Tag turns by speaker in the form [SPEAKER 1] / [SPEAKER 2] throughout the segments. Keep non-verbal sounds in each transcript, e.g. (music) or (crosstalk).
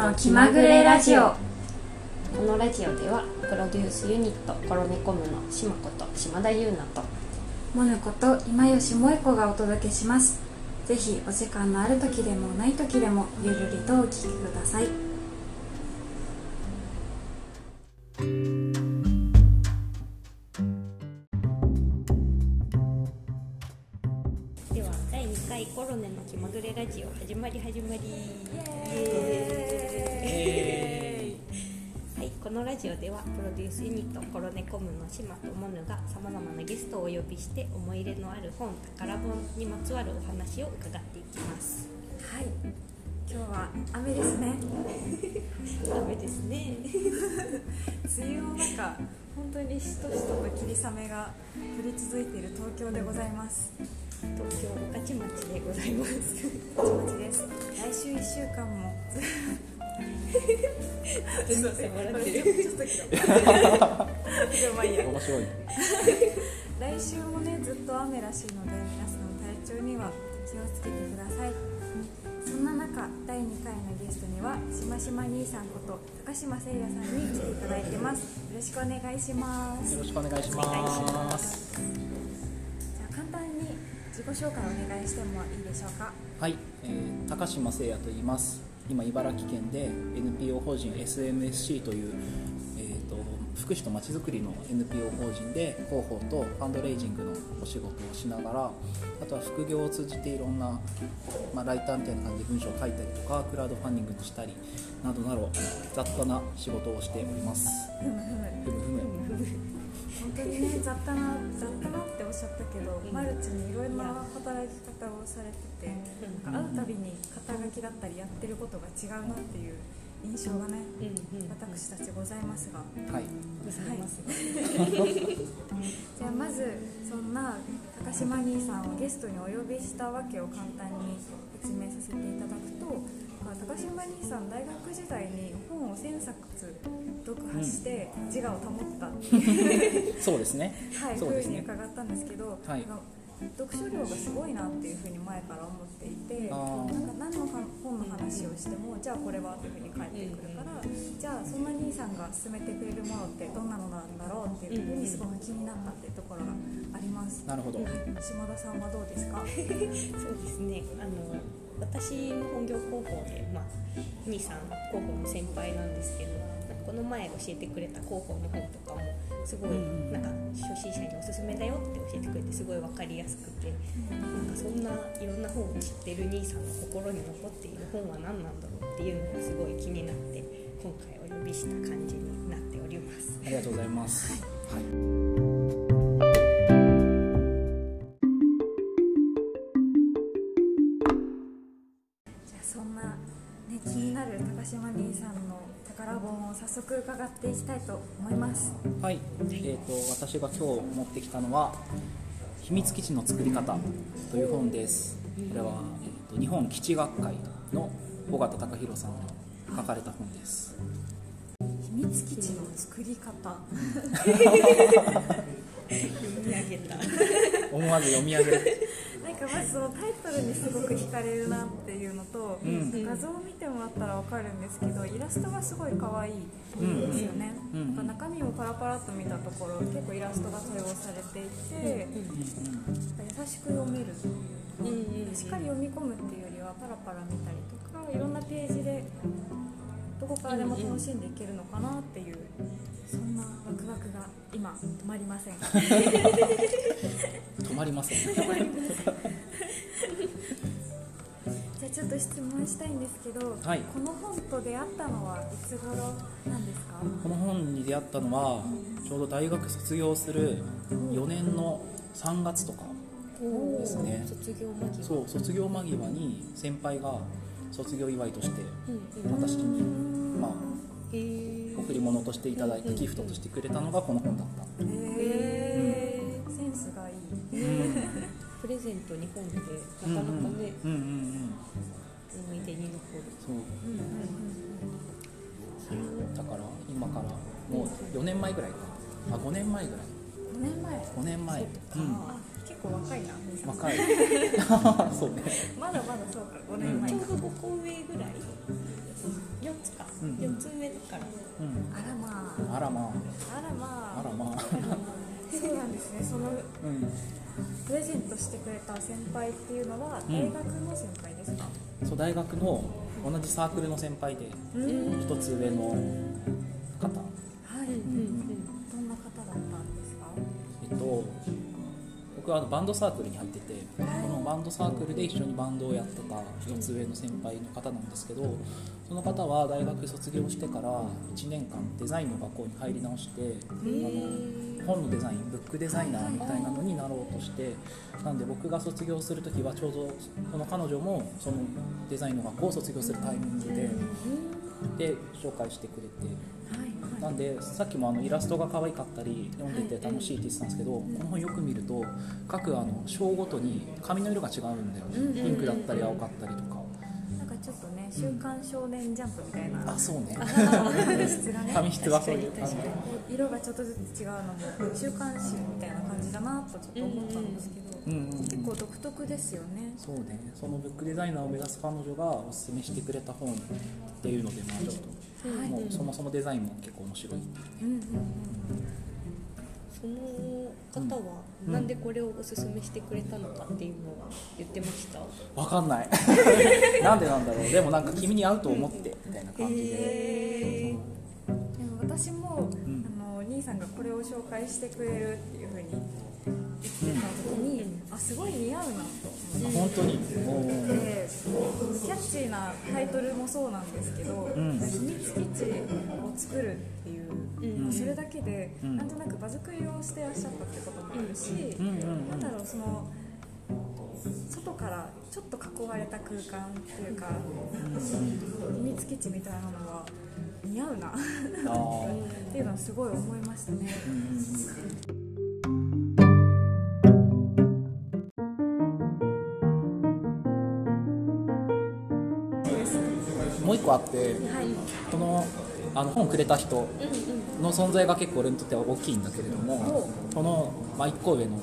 [SPEAKER 1] の気まぐれラジオ。
[SPEAKER 2] このラジオではプロデュースユニットコロネコムの島子と島田優奈と
[SPEAKER 1] モヌこと今吉萌子がお届けします。ぜひお時間のある時でもない時でもゆるりとお聞きください。
[SPEAKER 2] では第2回コロネの気まぐれラジオ始まり始まりはい、このラジオではプロデュースユニットコロネコムの島とモヌがさまざまなゲストをお呼びして思い入れのある本宝本にまつわるお話を伺っていきます。
[SPEAKER 1] はい今日は雨ですね。
[SPEAKER 2] 雨ですね。
[SPEAKER 1] 梅雨の中本当にしとしとと霧雨が降り続いている東京でございます。
[SPEAKER 2] 東京御徒町でございます。
[SPEAKER 1] ぼちぼちです。来週1週間も
[SPEAKER 2] すいません笑ってる
[SPEAKER 1] ちょっと切ろうでもまあいいや
[SPEAKER 3] 面白い。
[SPEAKER 1] 来週もねずっと雨らしいので皆さん体調には気をつけてください。そんな中第2回のゲストにはしましま兄さんこと高島誠也さんに来ていただいてます。よろしくお願いします。
[SPEAKER 3] よろしくお願いしま
[SPEAKER 2] ます。
[SPEAKER 1] じゃあ簡単に自己紹介お願いしてもいいでしょうか？
[SPEAKER 3] はい、えー高島誠也と言います今茨城県で NPO 法人 SMSC という、えー、と福祉とまちづくりの NPO 法人で広報とファンドレイジングのお仕事をしながらあとは副業を通じていろんな、まあ、ライターみたいな感じで文章を書いたりとかクラウドファンディングをしたりなどなど雑多な仕事をしております。
[SPEAKER 1] ふむふむ本当にね雑多な雑多なっておっしゃったけど、
[SPEAKER 2] うん。
[SPEAKER 1] マルチにいろんな働き方をされてて、会うたびに肩書きだったりやってることが違うなっていう印象がね、私たちございますが、
[SPEAKER 3] はい。
[SPEAKER 2] ござい。ま (laughs) す
[SPEAKER 1] じゃあまずそんな高島兄さんをゲストにお呼びしたわけを簡単に説明させていただくとまあ高島兄さん大学時代に本を1000冊読破して自我を保ったっていう、(laughs)
[SPEAKER 3] そうですね。
[SPEAKER 1] はい、ふうに
[SPEAKER 3] そうですね。
[SPEAKER 1] 伺ったんですけど、
[SPEAKER 3] はい。
[SPEAKER 1] あの読書量がすごいなっていうふうに前から思っていてなんか何の本の話をしてもじゃあこれはっていうふうに返ってくるからじゃあそんな兄さんが勧めてくれるものってどんなのなんだろうっていうふうにすごく気になったっていうところがあります。
[SPEAKER 3] なるほど。
[SPEAKER 1] 島田さんはどうですか？
[SPEAKER 2] そうですね。あの私の本業広報で、まあ、兄さん広報の先輩なんですけどこの前教えてくれた広報の本とかもすごいなんか初心者におすすめだよって教えてくれてすごい分かりやすくてなんかそんないろんな本を知ってる兄さんの心に残っている本は何なんだろうっていうのがすごい気になって今回お呼びした感じになっております。
[SPEAKER 3] ありがとうございます、はい
[SPEAKER 1] 伺っていきたいと思います。
[SPEAKER 3] はい、えー、と私が今日持ってきたのは「秘密基地の作り方」という本です。これは、えー、と日本基地学会の尾形隆弘さんが書かれた本です。
[SPEAKER 1] 秘密基地の作り方。(laughs)
[SPEAKER 2] 読み上げた。
[SPEAKER 3] 思わず読み上げる
[SPEAKER 1] かまずそのタイトルにすごく惹かれるなっていうのと、
[SPEAKER 3] うん。
[SPEAKER 1] 画像を見てもらったら分かるんですけどイラストがすごい可愛いですよね、
[SPEAKER 3] うん。
[SPEAKER 1] なんか中身もパラパラっと見たところ結構イラストが多用されていて、優しく読めるっていうしっかり読み込むっていうよりはパラパラ見たりとかいろんなページでどこからでも楽しんでいけるのかなっていうそんなワクワクが今止まりません。
[SPEAKER 3] 止 (laughs) まりません
[SPEAKER 1] じゃあちょっと質問したいんですけど、
[SPEAKER 3] はい。
[SPEAKER 1] この本と出会ったのはいつ頃なんですか？
[SPEAKER 3] この本に出会ったのはちょうど大学卒業する4年の3月とかですね。
[SPEAKER 2] 卒業間際。
[SPEAKER 3] そう卒業間際に先輩が卒業祝いとして私に、まあ、贈り物としていただいてギフトとしてくれたのがこの本だった
[SPEAKER 2] プレゼント日本ってなかなかね、
[SPEAKER 3] うんうんうん
[SPEAKER 2] 思い出に残る
[SPEAKER 3] そうだから今からもう4年前ぐらいか。あ5年前ぐらい。
[SPEAKER 1] 5年前。
[SPEAKER 3] 5年前。うん。
[SPEAKER 1] あ結構若いな。
[SPEAKER 3] 若い。(laughs) そうね。
[SPEAKER 1] まだまだそうか5年前。か、
[SPEAKER 2] ちょうど5個上ぐらい。4つか、
[SPEAKER 3] うん
[SPEAKER 2] 4つ上だから。
[SPEAKER 3] うん。
[SPEAKER 1] あらまあ。
[SPEAKER 3] あらま
[SPEAKER 1] あ。らまあ
[SPEAKER 3] あ。あらまあ
[SPEAKER 1] そうなんですね。その
[SPEAKER 3] うん。
[SPEAKER 1] プレゼントしてくれた先輩っていうのは
[SPEAKER 3] うん。
[SPEAKER 1] 大学の先輩ですか、
[SPEAKER 3] そう大学の同じサークルの先輩で
[SPEAKER 1] うん。
[SPEAKER 3] 一つ上の方、
[SPEAKER 1] はい、
[SPEAKER 3] うん。
[SPEAKER 1] どんな方だったんですか？
[SPEAKER 3] えっと僕はあのバンドサークルに入っててバンドサークルで一緒にバンドをやってた一つ上の先輩の方なんですけどその方は大学卒業してから1年間デザインの学校に入り直してあの本のデザインブックデザイナーみたいなのになろうとしてなんで僕が卒業する時はちょうどこの彼女もそのデザインの学校を卒業するタイミングでで紹介してくれて
[SPEAKER 1] はい
[SPEAKER 3] なんでさっきもあのイラストが可愛かったり読んでて楽しいって言ってたんですけどこの本よく見ると各あの章ごとに紙の色が違うんだよね。ピンクだったり青かったりとか。
[SPEAKER 1] なんかちょっとね「週刊少年ジャンプ」みたいな。
[SPEAKER 3] あそうね。
[SPEAKER 1] 紙質がね。
[SPEAKER 3] 紙質はそういう。感じ
[SPEAKER 1] 色がちょっとずつ違うのも週刊誌みたいな感じだなとちょっと思ったんですけど、
[SPEAKER 3] うんうんうん。
[SPEAKER 1] 結構独特ですよね。
[SPEAKER 3] そうね。そのブックデザイナーを目指す彼女がおすすめしてくれた本っていうのでまあちょっと
[SPEAKER 1] はい
[SPEAKER 3] もうそもそもデザインも結構面白いっていう。
[SPEAKER 1] うんうんうん。
[SPEAKER 2] その方は
[SPEAKER 3] うん。
[SPEAKER 2] なんでこれをおすすめしてくれたのかっていうのは言ってました、
[SPEAKER 3] わかんない。(laughs) なんでなんだろう。でもなんか君に合うと思ってみたいな感じで、
[SPEAKER 2] え
[SPEAKER 1] でも私も、
[SPEAKER 3] ん。
[SPEAKER 1] あのお兄さんがこれを紹介してくれるっていうふうに言ってた時に、あすごい似合うなと思って。
[SPEAKER 3] 本当に。
[SPEAKER 1] でキャッチーなタイトルもそうなんですけど、
[SPEAKER 3] ん。
[SPEAKER 1] 秘密基地を作るっていう、
[SPEAKER 2] うん
[SPEAKER 1] それだけで、
[SPEAKER 3] うん
[SPEAKER 1] なんとなく場作りをしてらっしゃったってこともあるし、
[SPEAKER 3] うんうんうん
[SPEAKER 1] なんだろうその外からちょっと囲われた空間っていうか、秘密基地みたいなのは似合うな。(laughs) っていうのはすごい思いましたね。
[SPEAKER 3] 個あって
[SPEAKER 1] はい、
[SPEAKER 3] このあの本くれた人の存在が結構俺にとっては大きいんだけれどもこの、まあ、1個上の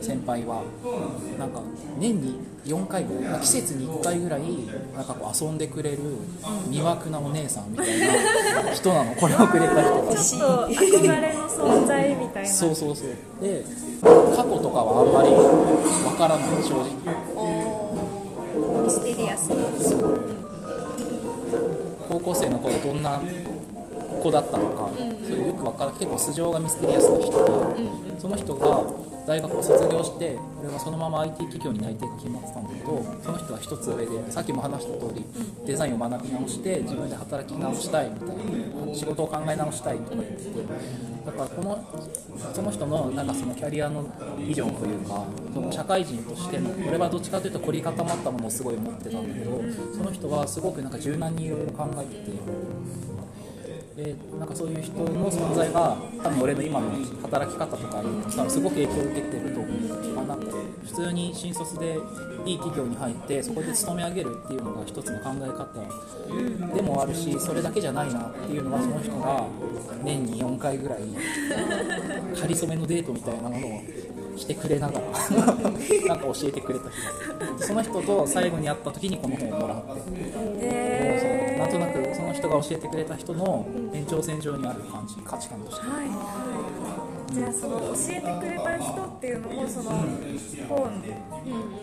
[SPEAKER 3] 先輩はなんか年に4回ぐらい季節に1回ぐらいなんかこう遊んでくれる魅惑なお姉さんみたいな人なの。(laughs) これをくれた人が
[SPEAKER 1] ちょっと憧れの存在みたいな。
[SPEAKER 3] そうそうそう。で過去とかはあんまりわからない正直。
[SPEAKER 2] ー、ミステリアスな
[SPEAKER 3] 高校生の頃どんな子だったのか、それよくわから結構素性がミステリアスな人で、その人が大学を卒業して俺はそのまま IT 企業に内定が決まってたんだけどその人は一つ上でさっきも話した通りデザインを学び直して自分で働き直したいみたいな仕事を考え直したいとか言っててだからこのその人のなんかそのキャリアのビジョンというかその社会人としての俺はどっちかというと凝り固まったものをすごい持ってたんだけどその人はすごくなんか柔軟にいろいろ考えてて。でなんかそういう人の存在が多分俺の今の働き方とかに多分すごく影響を受けてると思う、まあ、なんか普通に新卒でいい企業に入ってそこで勤め上げるっていうのが一つの考え方でもあるしそれだけじゃないなっていうのはその人が年に4回ぐらい仮初めのデートみたいなものをしてくれながらなんか教えてくれた人。その人と最後に会った時にこの本をもらって
[SPEAKER 1] へー。
[SPEAKER 3] なんとなくその人が教えてくれた人の延長線上にある感じ価値観として
[SPEAKER 1] はいはい、じゃあその教えてくれた人っていうのもその本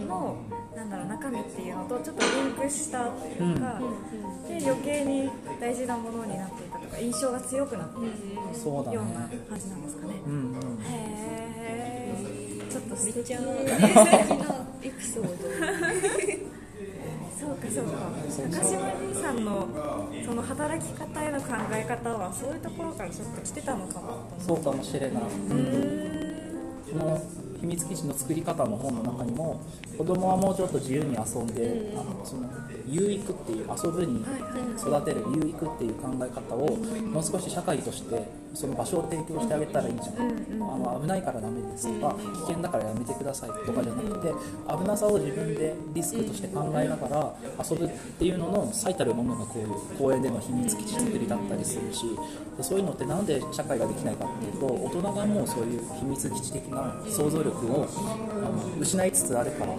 [SPEAKER 1] のなんだろう中身っていうのとちょっとリンクしたっていうか、うんで余計に大事なものになっていたとか印象が強くなっているような感じなんですかね。
[SPEAKER 3] うんうん
[SPEAKER 1] へーちょっと素敵
[SPEAKER 2] なエピソード
[SPEAKER 1] そうかそうか。高島兄さんのその働き方への考え方はそういうところからちょっと来てたのかも
[SPEAKER 3] そうかもしれない、この秘密基地の作り方の本の中にも子供はもうちょっと自由に遊んで、あのその有育っていう遊ぶに育てる有育っていう考え方をもう少し社会としてその場所を提供してあげたらいいじゃん、あの危ないからダメですとか危険だからやめてくださいとかじゃなくて危なさを自分でリスクとして考えながら遊ぶっていうのの最たるものがこういう公園での秘密基地作りだったりするしでそういうのってなんで社会ができないかっていうと大人がもうそういう秘密基地的な想像力をあの失いつつあるから、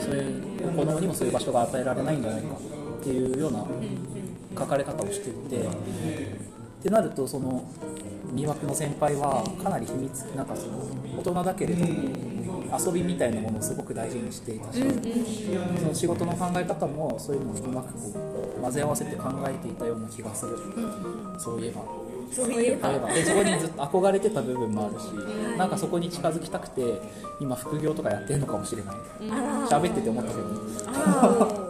[SPEAKER 3] そういう子供にもそういう場所が与えられないんじゃないかっていうような書かれ方をしていてってなるとその魅惑の先輩はかなり秘密なんかその大人だけれども遊びみたいなものをすごく大事にしていたし、その仕事の考え方もそういうのをうまくこう混ぜ合わせて考えていたような気がする、そういえば。
[SPEAKER 2] そういえば。
[SPEAKER 3] 例えば。でそこにずっと憧れてた部分もあるし、なんかそこに近づきたくて今副業とかやってるのかもしれない。喋ってて思ったけど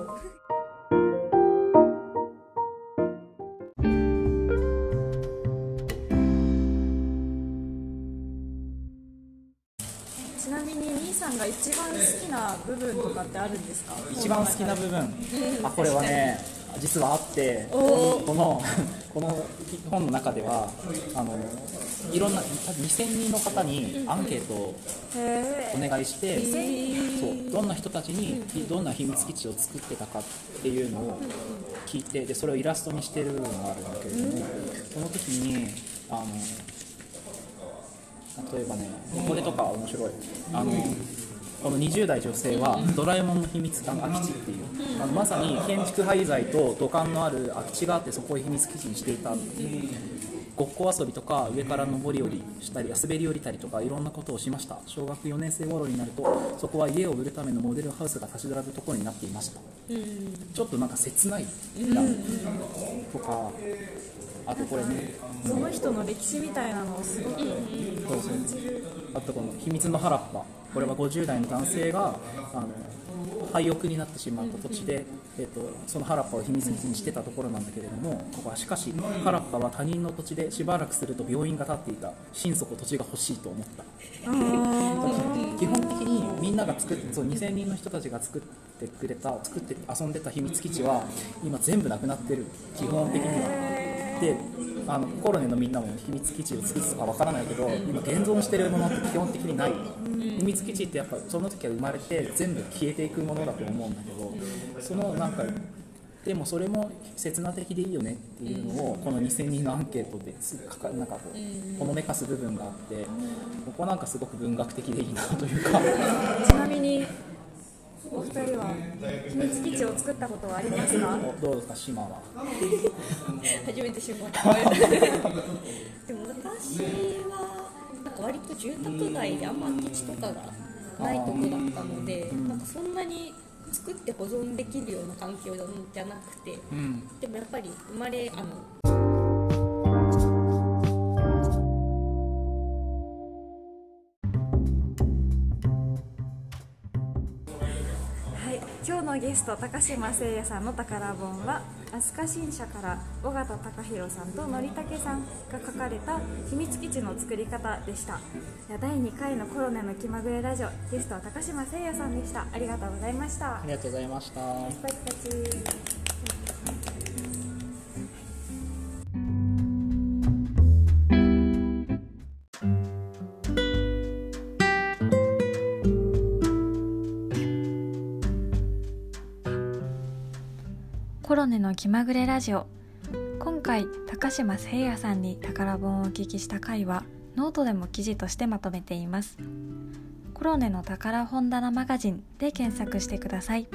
[SPEAKER 3] 実はあって
[SPEAKER 2] お
[SPEAKER 3] このこの本の中ではあのいろんな多分2000人の方にアンケートを
[SPEAKER 1] へ
[SPEAKER 3] お願いして、そうどんな人たちにどんな秘密基地を作ってたかっていうのを聞いてでそれをイラストにしてるのがあるんだけれども、その時にあの例えばねこれとか面白い。あのこの20代女性はドラえもんの秘密あの空き地っていうあのまさに建築廃材と土管のある空き地があってそこを秘密基地にしていたごっこ遊びとか上から上り下りしたり滑り降りたりとかいろんなことをしました。小学4年生頃になるとそこは家を売るためのモデルハウスが立ち並ぶところになっていました。ちょっとなんか切ないなとかあとこれね
[SPEAKER 1] その人の歴史みたいなのをすごく
[SPEAKER 3] そうそうあとこの秘密の原っぱ。これは50代の男性があの廃屋になってしまった土地で、えっとその原っぱを秘密基地にしてたところなんだけれどもここはしかし原っぱは他人の土地でしばらくすると病院が建っていた心底土地が欲しいと思った。基本的にみんなが作ってそう2000人の人たちが作ってくれた作って遊んでた秘密基地は今全部なくなってる。基本的には。であのコロネのみんなも秘密基地を作ってたかわからないけど今現存してるものって基本的にない。秘密基地ってやっぱその時は生まれて全部消えていくものだと思うんだけどそのなんかでもそれも刹那的でいいよねっていうのをこの2000人のアンケートですかかなんかこうほのめかす部分があってここなんかすごく文学的でいいなというか。
[SPEAKER 1] ちなみにお二人は秘密基地を作ったことはありますか？
[SPEAKER 3] どうですか島は？
[SPEAKER 2] 初めて知ったでも私はなんか割と住宅街であんま空き地とかがないとこだったのでなんかそんなに作って保存できるような環境じゃなくて
[SPEAKER 3] うん。
[SPEAKER 2] でもやっぱり生まれあの
[SPEAKER 1] 今日のゲスト高島誠也さんの宝本は飛鳥新社から尾形隆弘さんと則武さんが書かれた秘密基地の作り方でした。いや第2回のコロネの気まぐれラジオゲストは高島誠也さんでした。ありがとうございました。
[SPEAKER 3] ありがとうございました。
[SPEAKER 4] ロネの気まぐれラジオ。今回高島誠也さんに宝本をお聞きした回はノートでも記事としてまとめています。コロネの宝本棚マガジンで検索してください。